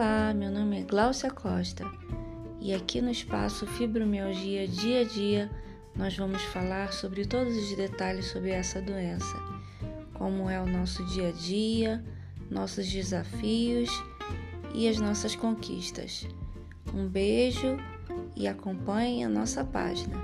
Olá, meu nome é Gláucia Costa e aqui no espaço Fibromialgia Dia a Dia nós vamos falar sobre todos os detalhes sobre essa doença, como é o nosso dia a dia, nossos desafios e as nossas conquistas. Um beijo e acompanhe a nossa página.